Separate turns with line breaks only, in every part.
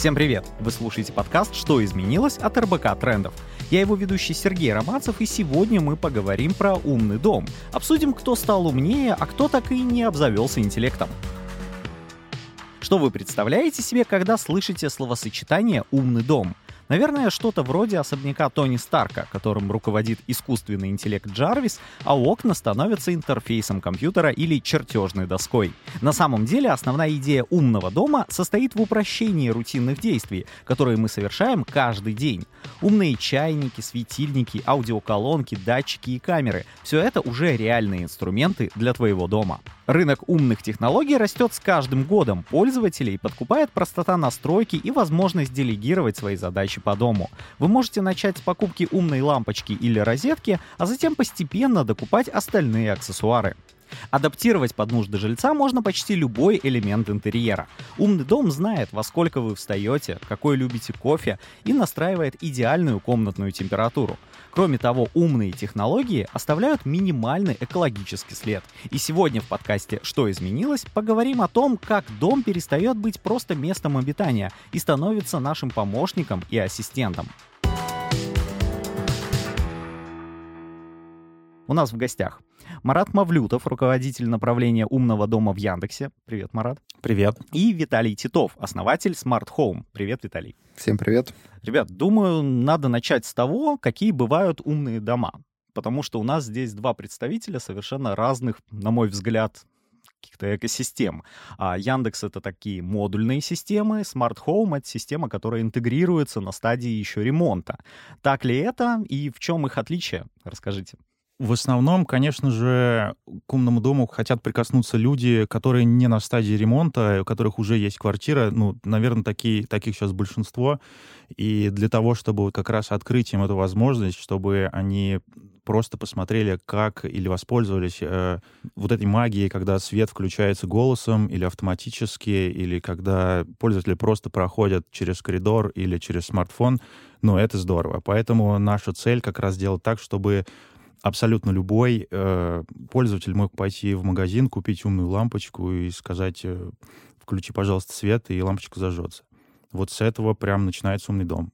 Всем привет! Вы слушаете подкаст «Что изменилось?» от РБК Трендов. Я его ведущий Сергей Романцев, и сегодня мы поговорим про умный дом. Обсудим, кто стал умнее, а кто так и не обзавелся интеллектом. Что вы представляете себе, когда слышите словосочетание «умный дом»? Наверное, что-то вроде особняка Тони Старка, которым руководит искусственный интеллект Джарвис, а окна становятся интерфейсом компьютера или чертежной доской. На самом деле основная идея умного дома состоит в упрощении рутинных действий, которые мы совершаем каждый день. Умные чайники, светильники, аудиоколонки, датчики и камеры — все это уже реальные инструменты для твоего дома. Рынок умных технологий растет с каждым годом. Пользователей подкупает простота настройки и возможность делегировать свои задачи по дому. Вы можете начать с покупки умной лампочки или розетки, а затем постепенно докупать остальные аксессуары. Адаптировать под нужды жильца можно почти любой элемент интерьера. Умный дом знает, во сколько вы встаете, какой любите кофе и настраивает идеальную комнатную температуру. Кроме того, умные технологии оставляют минимальный экологический след. И сегодня в подкасте «Что изменилось?» поговорим о том, как дом перестает быть просто местом обитания и становится нашим помощником и ассистентом. У нас в гостях Марат Мавлютов, руководитель направления умного дома в Яндексе. Привет, Марат.
Привет.
И Виталий Титов, основатель Smart Home. Привет, Виталий.
Всем привет.
Ребят, думаю, надо начать с того, какие бывают умные дома. Потому что у нас здесь два представителя совершенно разных, на мой взгляд, каких-то экосистем. А Яндекс — это такие модульные системы, Smart Home — это система, которая интегрируется на стадии еще ремонта. Так ли это и в чем их отличие? Расскажите.
В основном, конечно же, к умному дому хотят прикоснуться люди, которые не на стадии ремонта, у которых уже есть квартира. Ну, наверное, такие, таких сейчас большинство. И для того, чтобы как раз открыть им эту возможность, чтобы они просто посмотрели, как или воспользовались э, вот этой магией, когда свет включается голосом или автоматически, или когда пользователи просто проходят через коридор или через смартфон, ну, это здорово. Поэтому наша цель как раз сделать так, чтобы абсолютно любой э, пользователь мог пойти в магазин, купить умную лампочку и сказать, э, включи, пожалуйста, свет, и лампочка зажжется. Вот с этого прям начинается умный дом.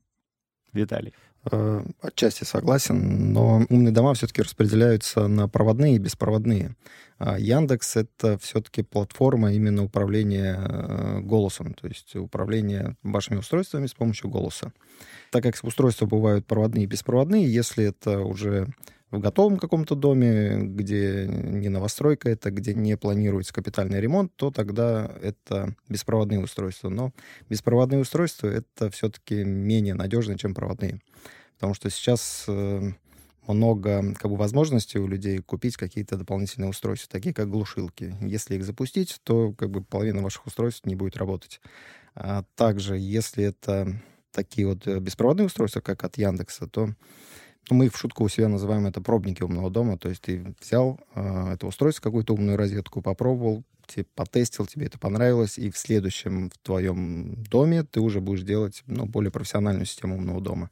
Виталий.
Э, отчасти согласен, но умные дома все-таки распределяются на проводные и беспроводные. А Яндекс — это все-таки платформа именно управления э, голосом, то есть управление вашими устройствами с помощью голоса. Так как устройства бывают проводные и беспроводные, если это уже в готовом каком-то доме, где не новостройка это, где не планируется капитальный ремонт, то тогда это беспроводные устройства. Но беспроводные устройства — это все-таки менее надежно, чем проводные. Потому что сейчас э, много как бы, возможностей у людей купить какие-то дополнительные устройства, такие как глушилки. Если их запустить, то как бы половина ваших устройств не будет работать. А также, если это такие вот э, беспроводные устройства, как от Яндекса, то мы их в шутку у себя называем это пробники умного дома. То есть ты взял э, это устройство, какую-то умную розетку, попробовал, тебе потестил, тебе это понравилось, и в следующем в твоем доме ты уже будешь делать ну, более профессиональную систему умного дома.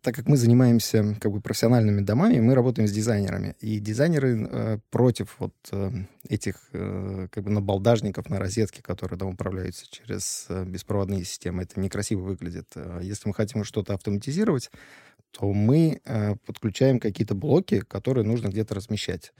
Так как мы занимаемся как бы профессиональными домами, мы работаем с дизайнерами. И дизайнеры э, против вот э, этих э, как бы набалдажников на розетке, которые там управляются через э, беспроводные системы. Это некрасиво выглядит. Э, если мы хотим что-то автоматизировать, то мы э, подключаем какие-то блоки, которые нужно где-то размещать.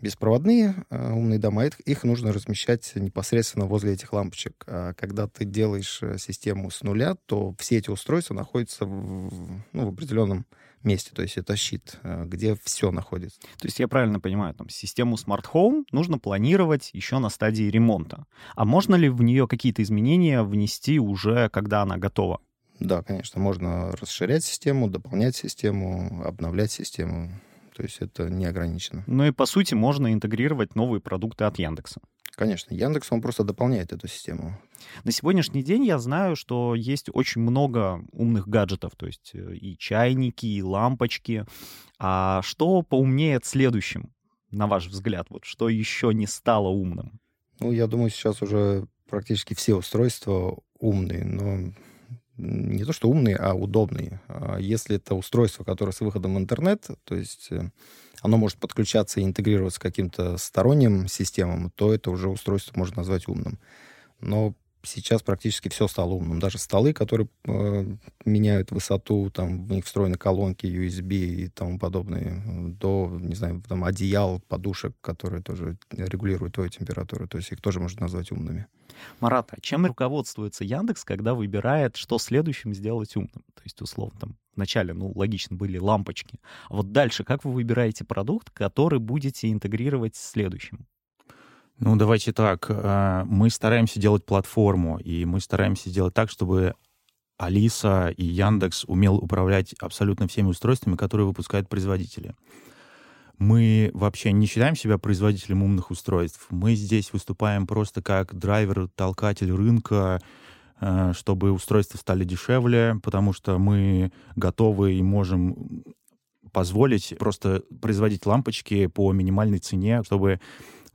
Беспроводные э, умные дома, их нужно размещать непосредственно возле этих лампочек. А когда ты делаешь э, систему с нуля, то все эти устройства находятся в, ну, в определенном месте, то есть это щит, где все находится.
То есть я правильно понимаю, там систему Smart Home нужно планировать еще на стадии ремонта. А можно ли в нее какие-то изменения внести уже, когда она готова?
Да, конечно, можно расширять систему, дополнять систему, обновлять систему. То есть это не ограничено.
Ну и по сути можно интегрировать новые продукты от Яндекса.
Конечно, Яндекс, он просто дополняет эту систему.
На сегодняшний день я знаю, что есть очень много умных гаджетов, то есть э, и чайники, и лампочки. А что поумнеет следующим, на ваш взгляд? Вот что еще не стало умным?
Ну, я думаю, сейчас уже практически все устройства умные, но не то что умные, а удобные. А если это устройство, которое с выходом в интернет, то есть э, оно может подключаться и интегрироваться с каким-то сторонним системам, то это уже устройство можно назвать умным. Но сейчас практически все стало умным. Даже столы, которые э, меняют высоту, там в них встроены колонки USB и тому подобное, до, не знаю, там одеял, подушек, которые тоже регулируют твою температуру. То есть их тоже можно назвать умными.
Марат, а чем руководствуется Яндекс, когда выбирает, что следующим сделать умным? То есть, условно, там, вначале, ну, логично, были лампочки. А вот дальше, как вы выбираете продукт, который будете интегрировать с следующим?
Ну, давайте так. А, мы стараемся делать платформу, и мы стараемся сделать так, чтобы Алиса и Яндекс умел управлять абсолютно всеми устройствами, которые выпускают производители. Мы вообще не считаем себя производителем умных устройств. Мы здесь выступаем просто как драйвер, толкатель рынка, а, чтобы устройства стали дешевле, потому что мы готовы и можем позволить просто производить лампочки по минимальной цене, чтобы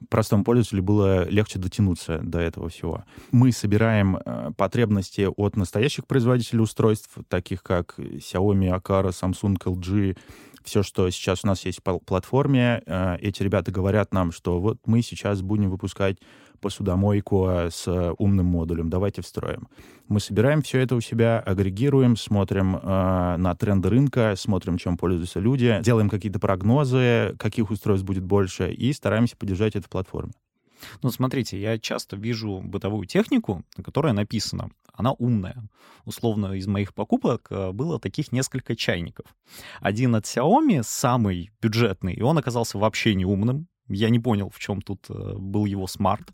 простому пользователю было легче дотянуться до этого всего. Мы собираем э, потребности от настоящих производителей устройств, таких как Xiaomi, Akara, Samsung, LG, все, что сейчас у нас есть по платформе, э, эти ребята говорят нам, что вот мы сейчас будем выпускать посудомойку с умным модулем, давайте встроим. Мы собираем все это у себя, агрегируем, смотрим э, на тренды рынка, смотрим, чем пользуются люди, делаем какие-то прогнозы, каких устройств будет больше, и стараемся поддержать это в платформе.
Ну, смотрите, я часто вижу бытовую технику, на которой написано, она умная. Условно, из моих покупок э, было таких несколько чайников. Один от Xiaomi, самый бюджетный, и он оказался вообще не умным, я не понял, в чем тут э, был его смарт.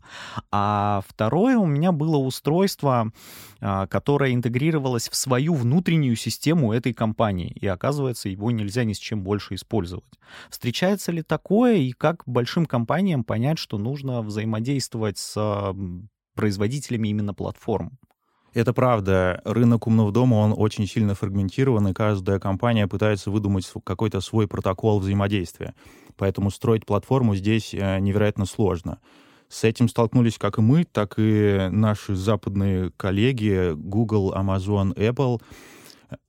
А второе у меня было устройство, а, которое интегрировалось в свою внутреннюю систему этой компании. И оказывается, его нельзя ни с чем больше использовать. Встречается ли такое и как большим компаниям понять, что нужно взаимодействовать с производителями именно платформ?
Это правда. Рынок умного дома, он очень сильно фрагментирован, и каждая компания пытается выдумать какой-то свой протокол взаимодействия. Поэтому строить платформу здесь э, невероятно сложно. С этим столкнулись как и мы, так и наши западные коллеги Google, Amazon, Apple.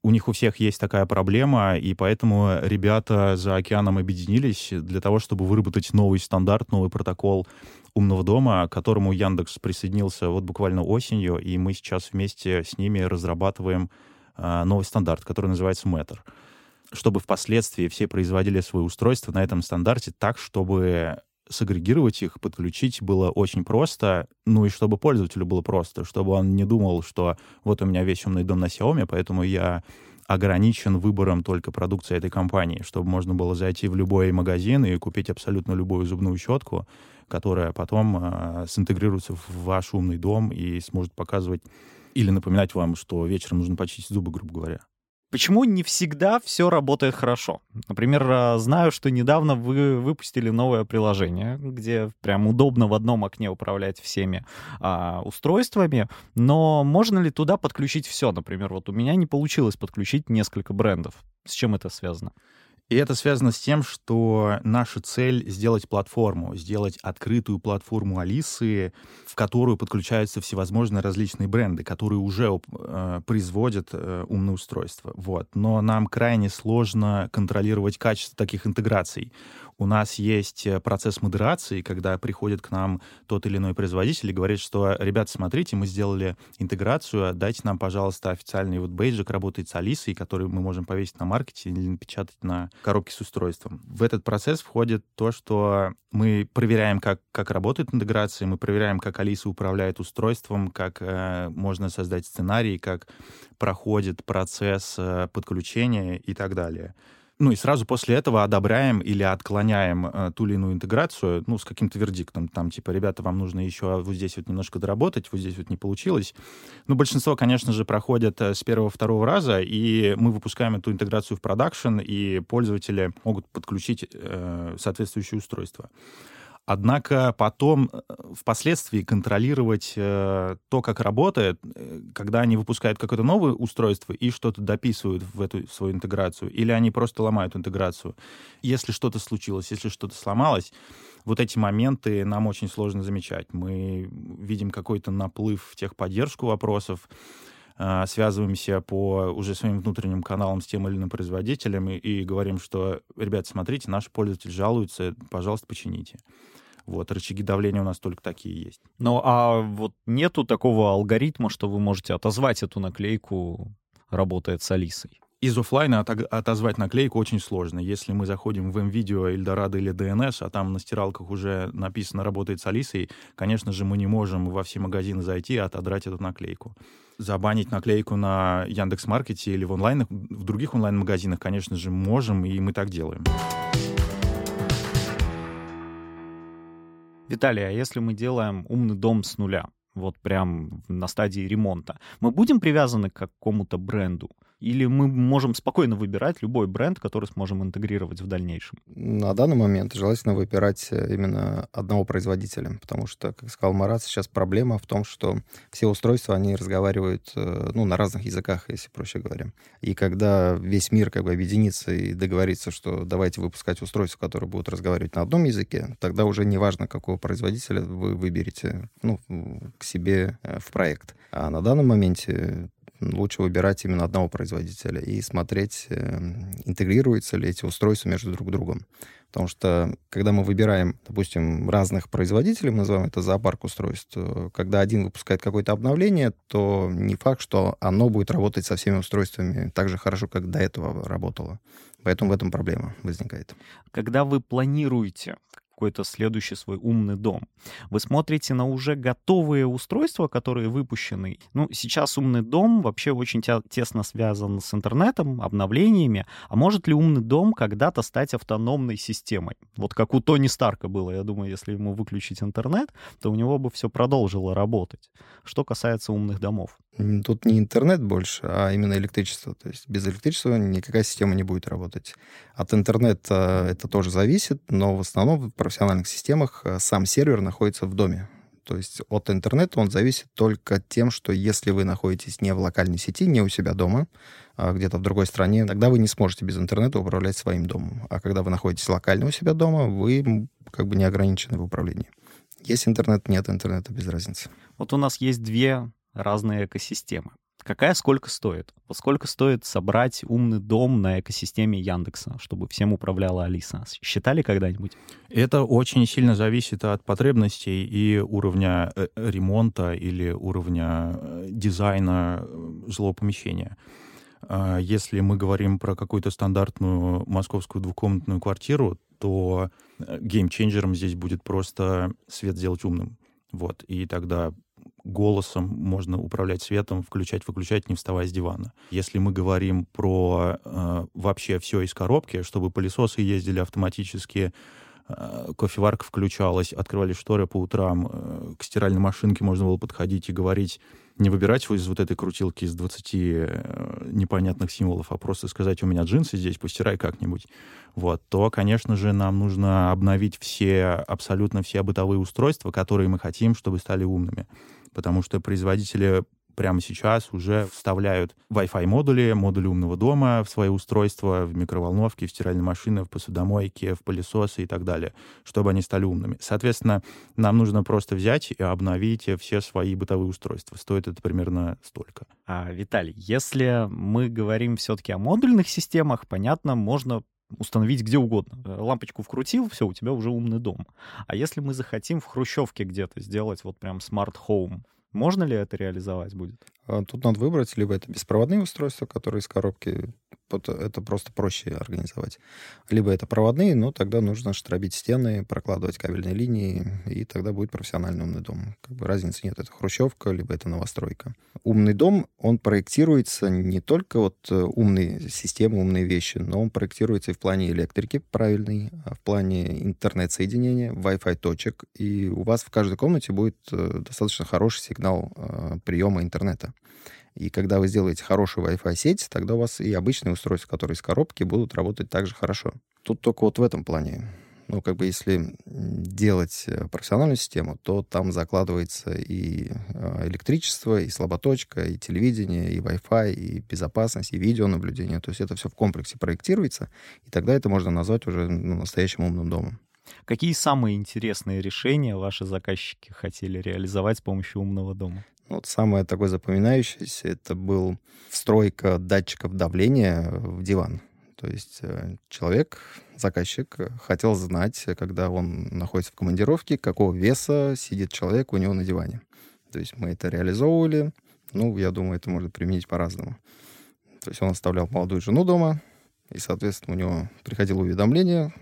У них у всех есть такая проблема, и поэтому ребята за океаном объединились для того, чтобы выработать новый стандарт, новый протокол умного дома, к которому Яндекс присоединился вот буквально осенью, и мы сейчас вместе с ними разрабатываем э, новый стандарт, который называется Matter чтобы впоследствии все производили свои устройства на этом стандарте так, чтобы сагрегировать их, подключить было очень просто, ну и чтобы пользователю было просто, чтобы он не думал, что вот у меня весь умный дом на Xiaomi, поэтому я ограничен выбором только продукции этой компании, чтобы можно было зайти в любой магазин и купить абсолютно любую зубную щетку, которая потом э, синтегрируется в ваш умный дом и сможет показывать или напоминать вам, что вечером нужно почистить зубы, грубо говоря.
Почему не всегда все работает хорошо? Например, а, знаю, что недавно вы выпустили новое приложение, где прям удобно в одном окне управлять всеми а, устройствами, но можно ли туда подключить все? Например, вот у меня не получилось подключить несколько брендов. С чем это связано?
И это связано с тем, что наша цель сделать платформу, сделать открытую платформу Алисы, в которую подключаются всевозможные различные бренды, которые уже э, производят э, умные устройства. Вот. Но нам крайне сложно контролировать качество таких интеграций. У нас есть э, процесс модерации, когда приходит к нам тот или иной производитель и говорит, что, ребята, смотрите, мы сделали интеграцию, дайте нам, пожалуйста, официальный вот бейджик, работает с Алисой, который мы можем повесить на маркете или напечатать на коробке с устройством. В этот процесс входит то, что мы проверяем, как, как работает интеграция, мы проверяем, как Алиса управляет устройством, как э, можно создать сценарий, как проходит процесс э, подключения и так далее. Ну и сразу после этого одобряем или отклоняем э, ту или иную интеграцию, ну, с каким-то вердиктом. Там, типа, ребята, вам нужно еще вот здесь вот немножко доработать, вот здесь вот не получилось. Ну, большинство, конечно же, проходят э, с первого-второго раза, и мы выпускаем эту интеграцию в продакшн, и пользователи могут подключить э, соответствующее устройство. Однако потом, э, впоследствии, контролировать э, то, как работает, э, когда они выпускают какое-то новое устройство и что-то дописывают в эту в свою интеграцию, или они просто ломают интеграцию. Если что-то случилось, если что-то сломалось, вот эти моменты нам очень сложно замечать. Мы видим какой-то наплыв в техподдержку вопросов, э, связываемся по уже своим внутренним каналам с тем или иным производителем и, и говорим, что, ребят, смотрите, наш пользователь жалуется, пожалуйста, почините. Вот, рычаги давления у нас только такие есть.
Ну, а вот нету такого алгоритма, что вы можете отозвать эту наклейку, работает с Алисой?
Из офлайна отозвать наклейку очень сложно. Если мы заходим в MVideo, Эльдорадо или DNS, а там на стиралках уже написано «работает с Алисой», конечно же, мы не можем во все магазины зайти и отодрать эту наклейку. Забанить наклейку на Яндекс.Маркете или в онлайн, в других онлайн-магазинах, конечно же, можем, и мы так делаем.
Виталий, а если мы делаем умный дом с нуля, вот прям на стадии ремонта, мы будем привязаны к какому-то бренду? Или мы можем спокойно выбирать любой бренд, который сможем интегрировать в дальнейшем?
На данный момент желательно выбирать э, именно одного производителя, потому что, как сказал Марат, сейчас проблема в том, что все устройства, они разговаривают э, ну, на разных языках, если проще говоря. И когда весь мир как бы объединится и договорится, что давайте выпускать устройства, которые будут разговаривать на одном языке, тогда уже не важно, какого производителя вы выберете ну, к себе э, в проект. А на данном моменте лучше выбирать именно одного производителя и смотреть, э, интегрируются ли эти устройства между друг другом. Потому что, когда мы выбираем, допустим, разных производителей, мы называем это зоопарк устройств, когда один выпускает какое-то обновление, то не факт, что оно будет работать со всеми устройствами так же хорошо, как до этого работало. Поэтому в этом проблема возникает.
Когда вы планируете какой-то следующий свой умный дом. Вы смотрите на уже готовые устройства, которые выпущены. Ну, сейчас умный дом вообще очень тесно связан с интернетом, обновлениями. А может ли умный дом когда-то стать автономной системой? Вот как у Тони Старка было. Я думаю, если ему выключить интернет, то у него бы все продолжило работать. Что касается умных домов.
Тут не интернет больше, а именно электричество. То есть без электричества никакая система не будет работать. От интернета это тоже зависит, но в основном профессиональных системах э, сам сервер находится в доме. То есть от интернета он зависит только тем, что если вы находитесь не в локальной сети, не у себя дома, а где-то в другой стране, тогда вы не сможете без интернета управлять своим домом. А когда вы находитесь локально у себя дома, вы как бы не ограничены в управлении. Есть интернет, нет интернета, без разницы.
Вот у нас есть две разные экосистемы. Какая сколько стоит? Вот сколько стоит собрать умный дом на экосистеме Яндекса, чтобы всем управляла Алиса? Считали когда-нибудь?
Это очень сильно зависит от потребностей и уровня э, ремонта или уровня э, дизайна э, жилого помещения. А если мы говорим про какую-то стандартную московскую двухкомнатную квартиру, то геймченджером здесь будет просто свет сделать умным. Вот, и тогда голосом можно управлять светом, включать, выключать, не вставая с дивана. Если мы говорим про э, вообще все из коробки, чтобы пылесосы ездили автоматически, э, кофеварка включалась, открывали шторы по утрам, э, к стиральной машинке можно было подходить и говорить, не выбирать из вот этой крутилки из 20 э, непонятных символов, а просто сказать, у меня джинсы здесь, постирай как-нибудь, вот, то, конечно же, нам нужно обновить все, абсолютно все бытовые устройства, которые мы хотим, чтобы стали умными. Потому что производители прямо сейчас уже вставляют Wi-Fi модули, модули умного дома в свои устройства, в микроволновки, в стиральные машины, в посудомойки, в пылесосы и так далее, чтобы они стали умными. Соответственно, нам нужно просто взять и обновить все свои бытовые устройства. Стоит это примерно столько.
А, Виталий, если мы говорим все-таки о модульных системах, понятно, можно установить где угодно. Лампочку вкрутил, все, у тебя уже умный дом. А если мы захотим в хрущевке где-то сделать вот прям smart home, можно ли это реализовать будет?
А, тут надо выбрать, либо это беспроводные устройства, которые из коробки это просто проще организовать. Либо это проводные, но тогда нужно штробить стены, прокладывать кабельные линии, и тогда будет профессиональный умный дом. Как бы разницы нет, это хрущевка, либо это новостройка. Умный дом, он проектируется не только вот э, умные системы, умные вещи, но он проектируется и в плане электрики правильный, а в плане интернет-соединения, Wi-Fi точек, и у вас в каждой комнате будет э, достаточно хороший сигнал э, приема интернета. И когда вы сделаете хорошую Wi-Fi сеть, тогда у вас и обычные устройства, которые из коробки, будут работать также хорошо. Тут только вот в этом плане. Ну, как бы если делать э, профессиональную систему, то там закладывается и э, электричество, и слаботочка, и телевидение, и Wi-Fi, и безопасность, и видеонаблюдение. То есть это все в комплексе проектируется, и тогда это можно назвать уже ну, настоящим умным домом.
Какие самые интересные решения ваши заказчики хотели реализовать с помощью умного дома?
Вот самое такое запоминающееся, это был встройка датчиков давления в диван. То есть э, человек, заказчик, хотел знать, когда он находится в командировке, какого веса сидит человек у него на диване. То есть мы это реализовывали. Ну, я думаю, это можно применить по-разному. То есть он оставлял молодую жену дома, и, соответственно, у него приходило уведомление,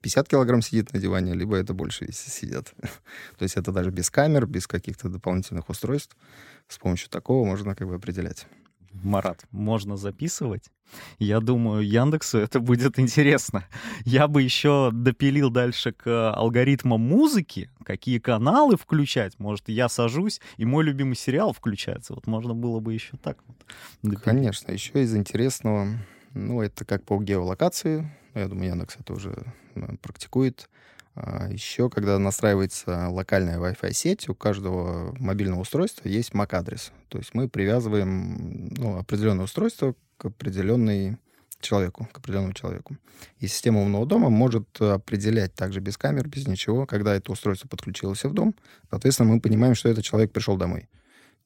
50 килограмм сидит на диване, либо это больше, если сидят. То есть это даже без камер, без каких-то дополнительных устройств. С помощью такого можно как бы определять.
Марат, можно записывать. Я думаю, Яндексу это будет интересно. Я бы еще допилил дальше к алгоритмам музыки, какие каналы включать. Может, я сажусь, и мой любимый сериал включается. Вот можно было бы еще так вот.
Допилить. Конечно, еще из интересного, ну, это как по геолокации. Я думаю, Яндекс это уже э, практикует. А Еще, когда настраивается локальная Wi-Fi сеть, у каждого мобильного устройства есть MAC-адрес. То есть мы привязываем ну, определенное устройство к определенной человеку, к определенному человеку. И система умного дома может определять также без камер, без ничего, когда это устройство подключилось в дом. Соответственно, мы понимаем, что этот человек пришел домой.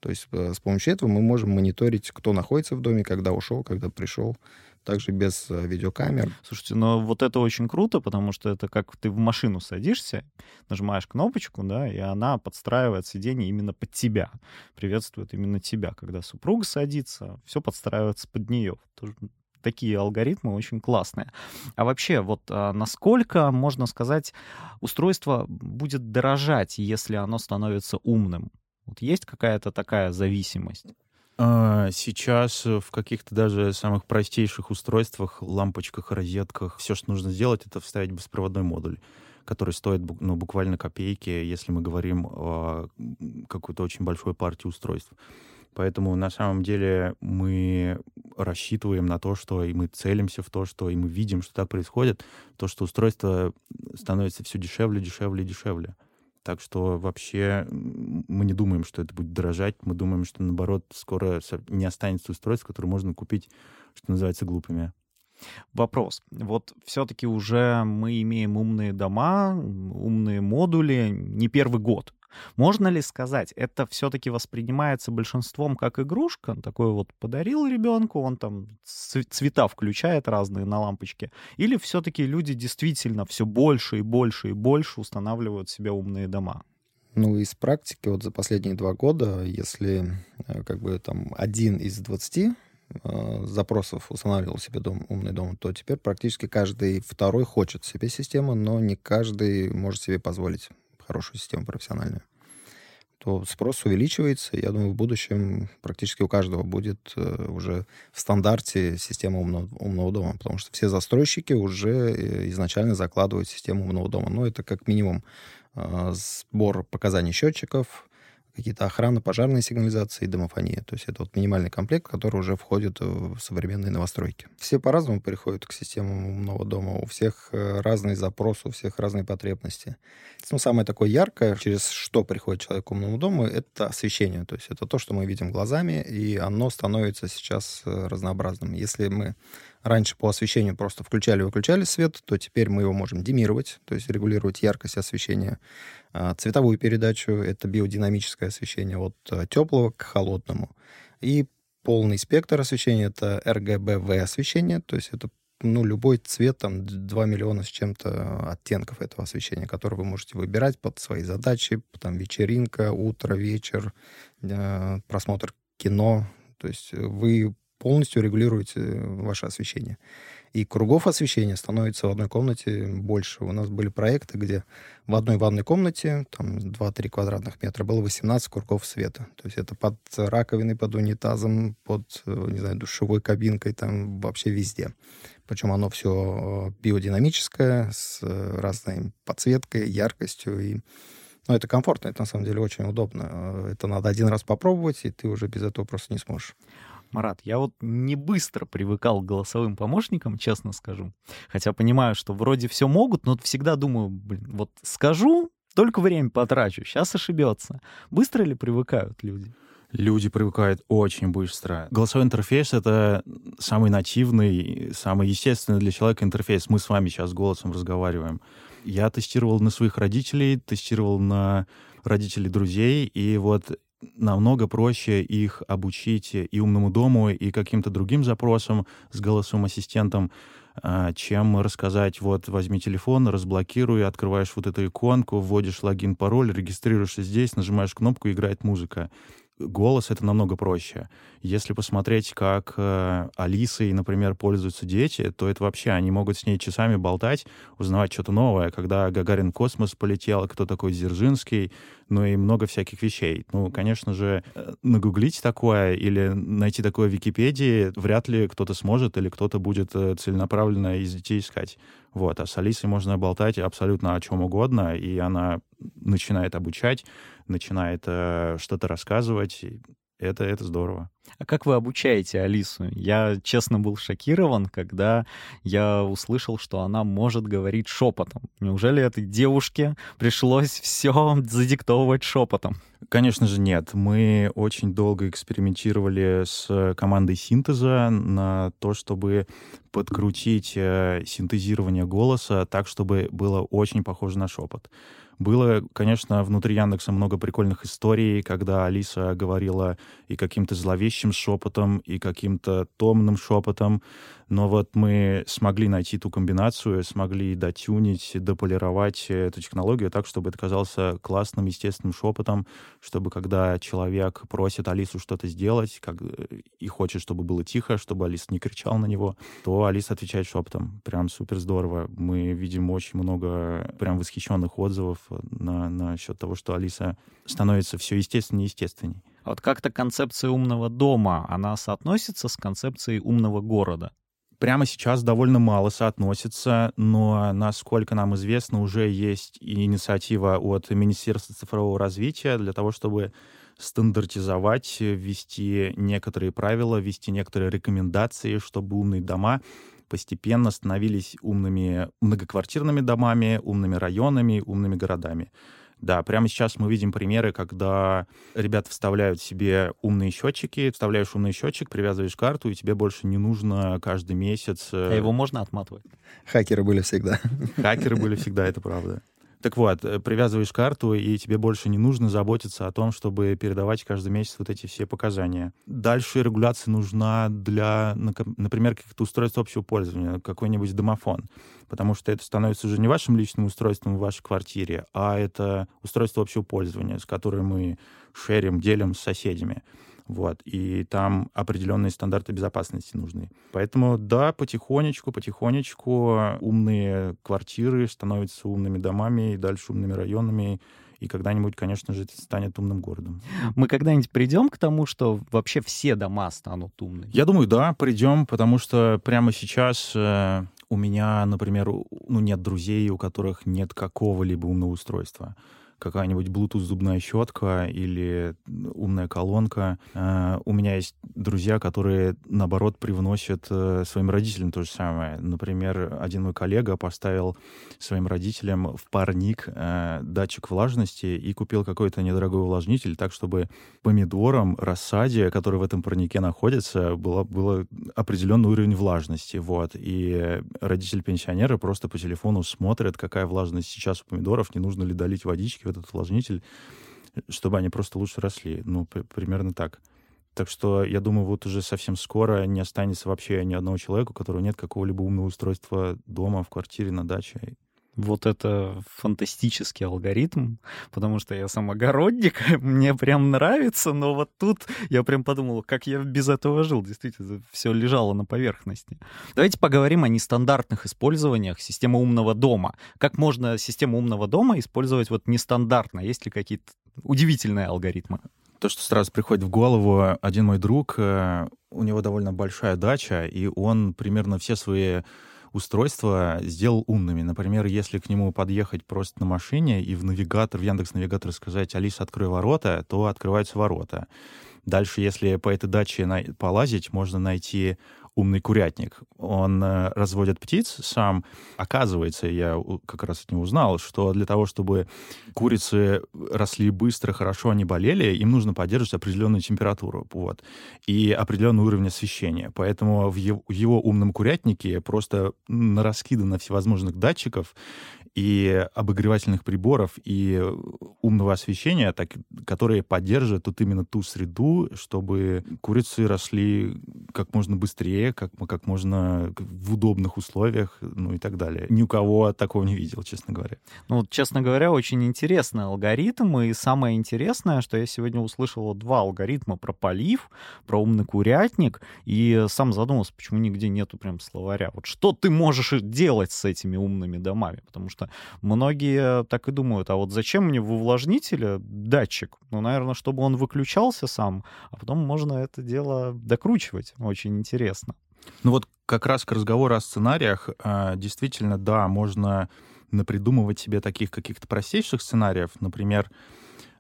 То есть э, с помощью этого мы можем мониторить, кто находится в доме, когда ушел, когда пришел также без э, видеокамер.
Слушайте, но вот это очень круто, потому что это как ты в машину садишься, нажимаешь кнопочку, да, и она подстраивает сиденье именно под тебя, приветствует именно тебя. Когда супруга садится, все подстраивается под нее. Такие алгоритмы очень классные. А вообще, вот а, насколько, можно сказать, устройство будет дорожать, если оно становится умным? Вот есть какая-то такая зависимость?
А, сейчас в каких-то даже самых простейших устройствах, лампочках, розетках, все, что нужно сделать, это вставить беспроводной модуль который стоит ну, буквально копейки, если мы говорим о какой-то очень большой партии устройств. Поэтому на самом деле мы рассчитываем на то, что и мы целимся в то, что и мы видим, что так происходит, то, что устройство становится все дешевле, дешевле, дешевле. Так что вообще мы не думаем, что это будет дорожать. Мы думаем, что, наоборот, скоро не останется устройств, которые можно купить, что называется, глупыми.
Вопрос. Вот все-таки уже мы имеем умные дома, умные модули не первый год. Можно ли сказать, это все-таки воспринимается большинством как игрушка? Такой вот подарил ребенку, он там цвета включает разные на лампочке. Или все-таки люди действительно все больше и больше и больше устанавливают себе умные дома?
Ну, из практики, вот за последние два года, если э, как бы там один из двадцати э, запросов устанавливал себе дом, умный дом, то теперь практически каждый второй хочет себе систему, но не каждый может себе позволить хорошую систему профессиональную, то спрос увеличивается. Я думаю, в будущем практически у каждого будет э, уже в стандарте система умного, умного дома, потому что все застройщики уже э, изначально закладывают систему умного дома. Ну, это как минимум э, сбор показаний счетчиков, какие-то охрана, пожарная сигнализация и домофония. То есть это вот минимальный комплект, который уже входит в современные новостройки. Все по-разному приходят к системам умного дома. У всех э, разные запросы, у всех разные потребности. Ну, самое такое яркое, через что приходит человек к умному дому, это освещение. То есть это то, что мы видим глазами, и оно становится сейчас э, разнообразным. Если мы раньше по освещению просто включали-выключали свет, то теперь мы его можем демировать, то есть регулировать яркость освещения. А, цветовую передачу — это биодинамическое освещение от э, теплого к холодному. И полный спектр освещения — это RGBV освещение, то есть это ну, любой цвет, там, 2 миллиона с чем-то оттенков этого освещения, которые вы можете выбирать под свои задачи, там, вечеринка, утро, вечер, э, просмотр кино. То есть вы полностью регулируете ваше освещение. И кругов освещения становится в одной комнате больше. У нас были проекты, где в одной ванной комнате, там 2-3 квадратных метра, было 18 кругов света. То есть это под раковиной, под унитазом, под, не знаю, душевой кабинкой, там вообще везде. Причем оно все биодинамическое, с разной подсветкой, яркостью. И ну, это комфортно, это на самом деле очень удобно. Это надо один раз попробовать, и ты уже без этого просто не сможешь.
Марат, я вот не быстро привыкал к голосовым помощникам, честно скажу. Хотя понимаю, что вроде все могут, но всегда думаю, блин, вот скажу, только время потрачу, сейчас ошибется. Быстро ли привыкают люди?
Люди привыкают очень быстро. Голосовой интерфейс — это самый нативный, самый естественный для человека интерфейс. Мы с вами сейчас голосом разговариваем. Я тестировал на своих родителей, тестировал на родителей друзей, и вот намного проще их обучить и умному дому, и каким-то другим запросам с голосовым ассистентом, а, чем рассказать, вот, возьми телефон, разблокируй, открываешь вот эту иконку, вводишь логин, пароль, регистрируешься здесь, нажимаешь кнопку, играет музыка голос это намного проще. Если посмотреть, как э, Алисой, например, пользуются дети, то это вообще, они могут с ней часами болтать, узнавать что-то новое. Когда Гагарин космос полетел, кто такой Дзержинский, ну и много всяких вещей. Ну, конечно же, э, нагуглить такое или найти такое в Википедии вряд ли кто-то сможет или кто-то будет э, целенаправленно из детей искать. Вот. А с Алисой можно болтать абсолютно о чем угодно, и она начинает обучать, начинает э, что-то рассказывать. Это, это здорово.
А как вы обучаете Алису? Я, честно, был шокирован, когда я услышал, что она может говорить шепотом. Неужели этой девушке пришлось все задиктовывать шепотом?
Конечно же, нет. Мы очень долго экспериментировали с командой синтеза на то, чтобы подкрутить э, синтезирование голоса так, чтобы было очень похоже на шепот. Было, конечно, внутри Яндекса много прикольных историй, когда Алиса говорила и каким-то зловещим шепотом, и каким-то томным шепотом. Но вот мы смогли найти ту комбинацию, смогли дотюнить, дополировать эту технологию так, чтобы это казался классным, естественным шепотом, чтобы когда человек просит Алису что-то сделать как, и хочет, чтобы было тихо, чтобы Алиса не кричал на него, то Алиса отвечает шепотом. Прям супер здорово. Мы видим очень много прям восхищенных отзывов на, на счет того, что Алиса становится все естественнее и естественней.
А вот как-то концепция умного дома, она соотносится с концепцией умного города?
прямо сейчас довольно мало соотносится, но, насколько нам известно, уже есть инициатива от Министерства цифрового развития для того, чтобы стандартизовать, ввести некоторые правила, ввести некоторые рекомендации, чтобы умные дома постепенно становились умными многоквартирными домами, умными районами, умными городами. Да, прямо сейчас мы видим примеры, когда ребята вставляют себе умные счетчики, вставляешь умный счетчик, привязываешь карту, и тебе больше не нужно каждый месяц...
Э, а его можно отматывать?
Хакеры были всегда.
Хакеры были всегда, это правда. Так вот, э, привязываешь карту, и тебе больше не нужно заботиться о том, чтобы передавать каждый месяц вот эти все показания. Дальше регуляция нужна для, например, каких-то устройств общего пользования, какой-нибудь домофон, потому что это становится уже не вашим личным устройством в вашей квартире, а это устройство общего пользования, с которым мы шерим, делим с соседями. Вот, и там определенные стандарты безопасности нужны. Поэтому, да, потихонечку, потихонечку умные квартиры становятся умными домами и дальше умными районами, и когда-нибудь, конечно же, это станет умным городом.
Мы когда-нибудь придем к тому, что вообще все дома станут умными?
Я думаю, да, придем, потому что прямо сейчас э, у меня, например, ну, нет друзей, у которых нет какого-либо умного устройства какая-нибудь Bluetooth зубная щетка или умная колонка. Uh, у меня есть друзья, которые, наоборот, привносят uh, своим родителям то же самое. Например, один мой коллега поставил своим родителям в парник uh, датчик влажности и купил какой-то недорогой увлажнитель так, чтобы помидорам, рассаде, который в этом парнике находится, было, было определенный уровень влажности. Вот. И родитель пенсионера просто по телефону смотрит, какая влажность сейчас у помидоров, не нужно ли долить водички этот увлажнитель, чтобы они просто лучше росли. Ну, примерно так. Так что я думаю, вот уже совсем скоро не останется вообще ни одного человека, у которого нет какого-либо умного устройства дома, в квартире, на даче
вот это фантастический алгоритм, потому что я сам огородник, мне прям нравится, но вот тут я прям подумал, как я без этого жил, действительно, все лежало на поверхности. Давайте поговорим о нестандартных использованиях системы умного дома. Как можно систему умного дома использовать вот нестандартно? Есть ли какие-то удивительные алгоритмы?
То, что сразу приходит в голову, один мой друг, э, у него довольно большая дача, и он примерно все свои устройства сделал умными. Например, если к нему подъехать просто на машине и в навигатор, в Яндекс Навигатор сказать «Алиса, открой ворота», то открываются ворота. Дальше, если по этой даче полазить, можно найти умный курятник. Он э, разводит птиц сам. Оказывается, я как раз от него узнал, что для того, чтобы курицы росли быстро, хорошо, они болели, им нужно поддерживать определенную температуру вот, и определенный уровень освещения. Поэтому в его, умном курятнике просто раскидано всевозможных датчиков, и обогревательных приборов, и умного освещения, так, которые поддерживают вот именно ту среду, чтобы курицы росли как можно быстрее, как, как можно в удобных условиях, ну и так далее. Ни у кого такого не видел, честно говоря.
Ну, честно говоря, очень интересный алгоритм, и самое интересное, что я сегодня услышал два алгоритма про полив, про умный курятник, и сам задумался, почему нигде нету прям словаря. Вот что ты можешь делать с этими умными домами? Потому что многие так и думают, а вот зачем мне в увлажнителе датчик? Ну, наверное, чтобы он выключался сам, а потом можно это дело докручивать. Очень интересно.
Ну вот как раз к разговору о сценариях, а, действительно, да, можно напридумывать себе таких каких-то простейших сценариев, например,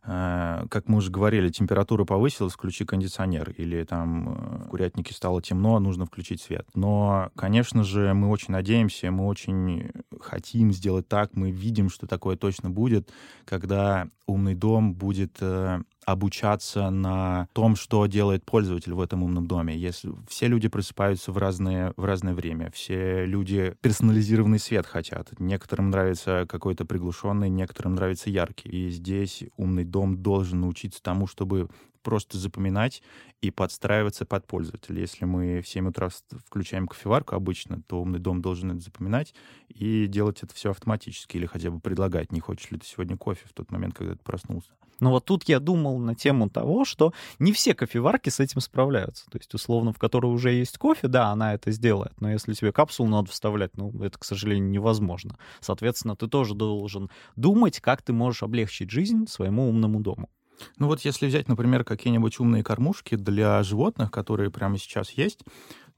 как мы уже говорили, температура повысилась, включи кондиционер, или там э, в курятнике стало темно, нужно включить свет. Но, конечно же, мы очень надеемся, мы очень хотим сделать так, мы видим, что такое точно будет, когда умный дом будет э, обучаться на том, что делает пользователь в этом умном доме. Если все люди просыпаются в разное, в разное время, все люди персонализированный свет хотят. Некоторым нравится какой-то приглушенный, некоторым нравится яркий. И здесь умный дом должен научиться тому, чтобы просто запоминать и подстраиваться под пользователя. Если мы в 7 утра включаем кофеварку обычно, то умный дом должен это запоминать и делать это все автоматически или хотя бы предлагать, не хочешь ли ты сегодня кофе в тот момент, когда ты проснулся.
Но вот тут я думал на тему того, что не все кофеварки с этим справляются. То есть, условно, в которой уже есть кофе, да, она это сделает. Но если тебе капсулу надо вставлять, ну, это, к сожалению, невозможно. Соответственно, ты тоже должен думать, как ты можешь облегчить жизнь своему умному дому.
Ну вот если взять, например, какие-нибудь умные кормушки для животных, которые прямо сейчас есть,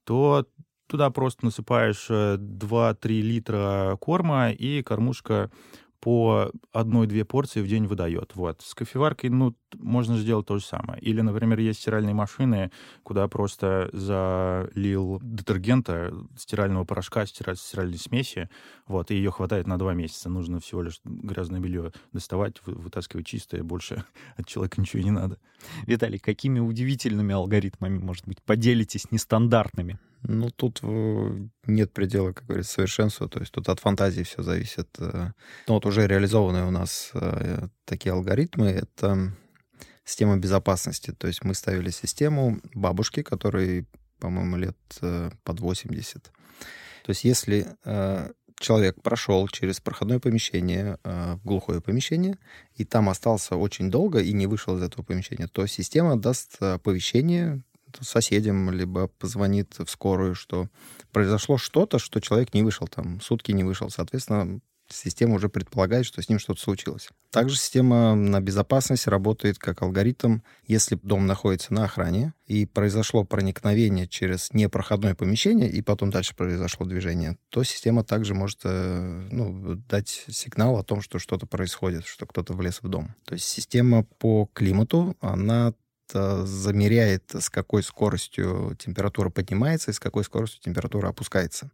то туда просто насыпаешь 2-3 э, литра корма, и кормушка по одной-две порции в день выдает. Вот. С кофеваркой, ну, можно сделать то же самое. Или, например, есть стиральные машины, куда просто залил детергента, стирального порошка, стираль, стиральной смеси, вот, и ее хватает на два месяца. Нужно всего лишь грязное белье доставать, вытаскивать чистое, больше от человека ничего не надо.
Виталий, какими удивительными алгоритмами, может быть, поделитесь нестандартными?
Ну, тут э, нет предела, как говорится, совершенству. То есть тут от фантазии все зависит. Э. Ну, вот уже реализованные у нас э, такие алгоритмы — это система безопасности. То есть мы ставили систему бабушки, которой, по-моему, лет под 80. То есть если человек прошел через проходное помещение, в глухое помещение, и там остался очень долго и не вышел из этого помещения, то система даст оповещение соседям, либо позвонит в скорую, что произошло что-то, что человек не вышел там, сутки не вышел. Соответственно, система уже предполагает, что с ним что-то случилось. Также система на безопасность работает как алгоритм. Если дом находится на охране и произошло проникновение через непроходное помещение, и потом дальше произошло движение, то система также может э, ну, дать сигнал о том, что что-то происходит, что кто-то влез в дом. То есть система по климату, она замеряет, с какой скоростью температура поднимается и с какой скоростью температура опускается.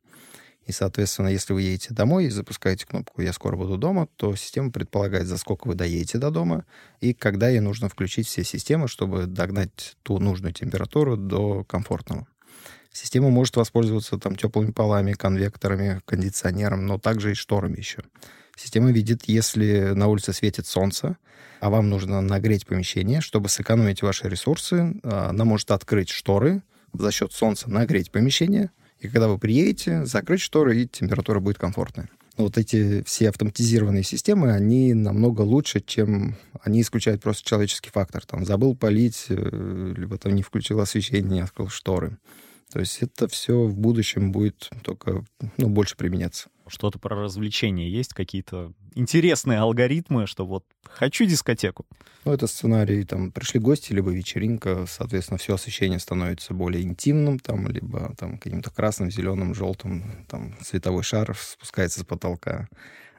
И, соответственно, если вы едете домой и запускаете кнопку «Я скоро буду дома», то система предполагает, за сколько вы доедете до дома и когда ей нужно включить все системы, чтобы догнать ту нужную температуру до комфортного. Система может воспользоваться там теплыми полами, конвекторами, кондиционером, но также и шторами еще. Система видит, если на улице светит солнце, а вам нужно нагреть помещение, чтобы сэкономить ваши ресурсы, а, она может открыть шторы, за счет солнца нагреть помещение, и когда вы приедете, закрыть шторы, и температура будет комфортная. Вот эти все автоматизированные системы, они намного лучше, чем они исключают просто человеческий фактор. Там забыл полить, э, либо там не включил освещение, не открыл шторы. То есть это все в будущем будет только ну, больше применяться.
Что-то про развлечения есть, какие-то интересные алгоритмы, что вот хочу дискотеку.
Ну, это сценарий, там, пришли гости, либо вечеринка, соответственно, все освещение становится более интимным, там, либо там каким-то красным, зеленым, желтым, там, световой шар спускается с потолка.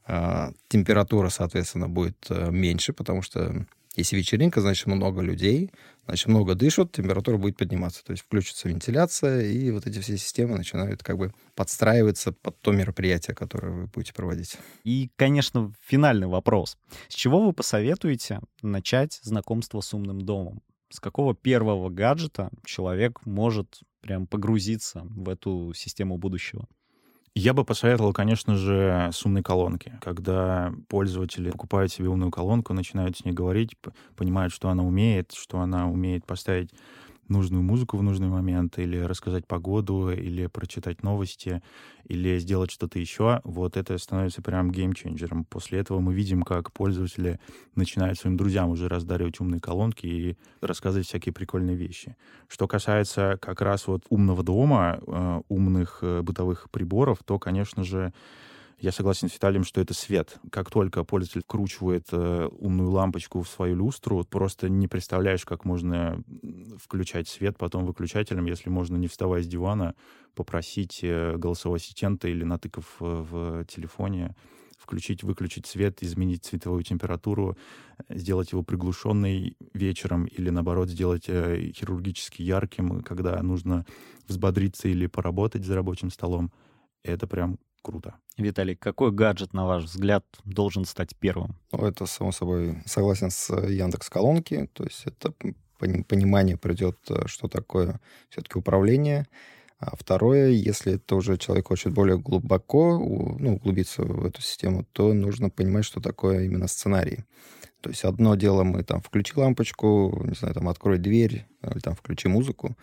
А, температура, соответственно, будет э, меньше, потому что если вечеринка, значит, много людей, значит, много дышат, температура будет подниматься. То есть включится вентиляция, и вот эти все системы начинают как бы подстраиваться под то мероприятие, которое вы будете проводить.
И, конечно, финальный вопрос. С чего вы посоветуете начать знакомство с умным домом? С какого первого гаджета человек может прям погрузиться в эту систему будущего?
Я бы посоветовал, конечно же, с умной колонки. Когда пользователи покупают себе умную колонку, начинают с ней говорить, понимают, что она умеет, что она умеет поставить нужную музыку в нужный момент, или рассказать погоду, или прочитать новости, или сделать что-то еще, вот это становится прям геймченджером. После этого мы видим, как пользователи начинают своим друзьям уже раздаривать умные колонки и рассказывать всякие прикольные вещи. Что касается как раз вот умного дома, э, умных э, бытовых приборов, то, конечно же, я согласен с Виталием, что это свет. Как только пользователь вкручивает э, умную лампочку в свою люстру, просто не представляешь, как можно включать свет потом выключателем, если можно, не вставая с дивана, попросить э, голосового ассистента или натыков э, в телефоне включить, выключить свет, изменить цветовую температуру, сделать его приглушенный вечером или, наоборот, сделать э, хирургически ярким, когда нужно взбодриться или поработать за рабочим столом. Это прям круто.
Виталий, какой гаджет, на ваш взгляд, должен стать первым?
Ну, это, само собой, согласен с Яндекс Колонки. То есть это понимание придет, э, что такое все-таки управление. А второе, если это уже человек хочет более глубоко ну, углубиться в эту систему, то нужно понимать, что такое именно сценарий. То есть одно дело мы там включи лампочку, не знаю, там открой дверь, или там включи музыку.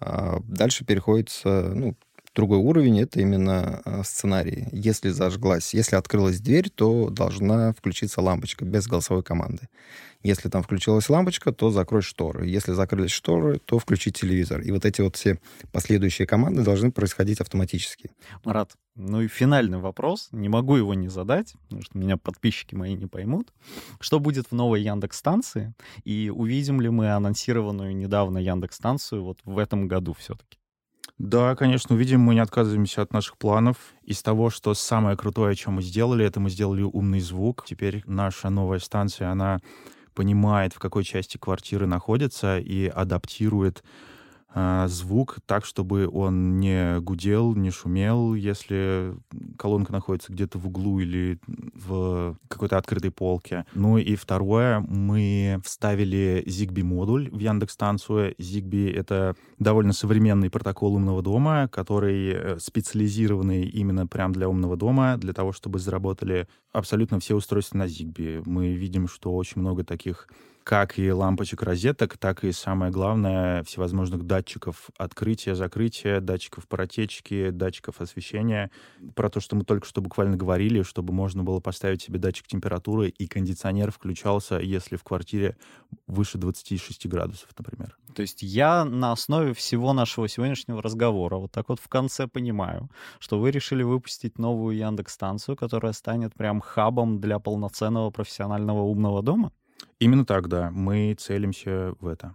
А дальше переходится, ну, Другой уровень — это именно а, сценарий. Если зажглась, если открылась дверь, то должна включиться лампочка без голосовой команды. Если там включилась лампочка, то закрой шторы. Если закрылись шторы, то включи телевизор. И вот эти вот все последующие команды должны происходить автоматически.
Марат, ну и финальный вопрос. Не могу его не задать, потому что меня подписчики мои не поймут. Что будет в новой Яндекс-станции? И увидим ли мы анонсированную недавно Яндекс-станцию вот в этом году все-таки?
Да, конечно, увидим, мы не отказываемся от наших планов. Из того, что самое крутое, чем мы сделали, это мы сделали умный звук. Теперь наша новая станция, она понимает, в какой части квартиры находится и адаптирует звук так, чтобы он не гудел, не шумел, если колонка находится где-то в углу или в какой-то открытой полке. Ну и второе, мы вставили Zigbee модуль в Яндекс-станцию. Zigbee — это довольно современный протокол умного дома, который э, специализированный именно прям для умного дома, для того, чтобы заработали абсолютно все устройства на Zigbee. Мы видим, что очень много таких как и лампочек розеток, так и, самое главное, всевозможных датчиков открытия, закрытия, датчиков протечки, датчиков освещения. Про то, что мы только что буквально говорили, чтобы можно было поставить себе датчик температуры, и кондиционер включался, если в квартире выше 26 градусов, например.
То есть я на основе всего нашего сегодняшнего разговора вот так вот в конце понимаю, что вы решили выпустить новую Яндекс-станцию, которая станет прям хабом для полноценного профессионального умного дома?
Именно так, да. Мы целимся в это.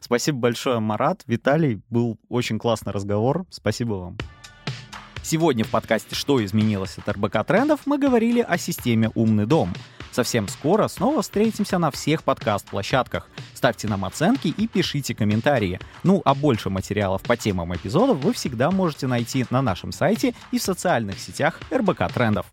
Спасибо большое, Марат. Виталий, был очень классный разговор. Спасибо вам. Сегодня в подкасте «Что изменилось от РБК трендов» мы говорили о системе «Умный дом». Совсем скоро снова встретимся на всех подкаст-площадках. Ставьте нам оценки и пишите комментарии. Ну а больше материалов по темам эпизодов вы всегда можете найти на нашем сайте и в социальных сетях РБК трендов.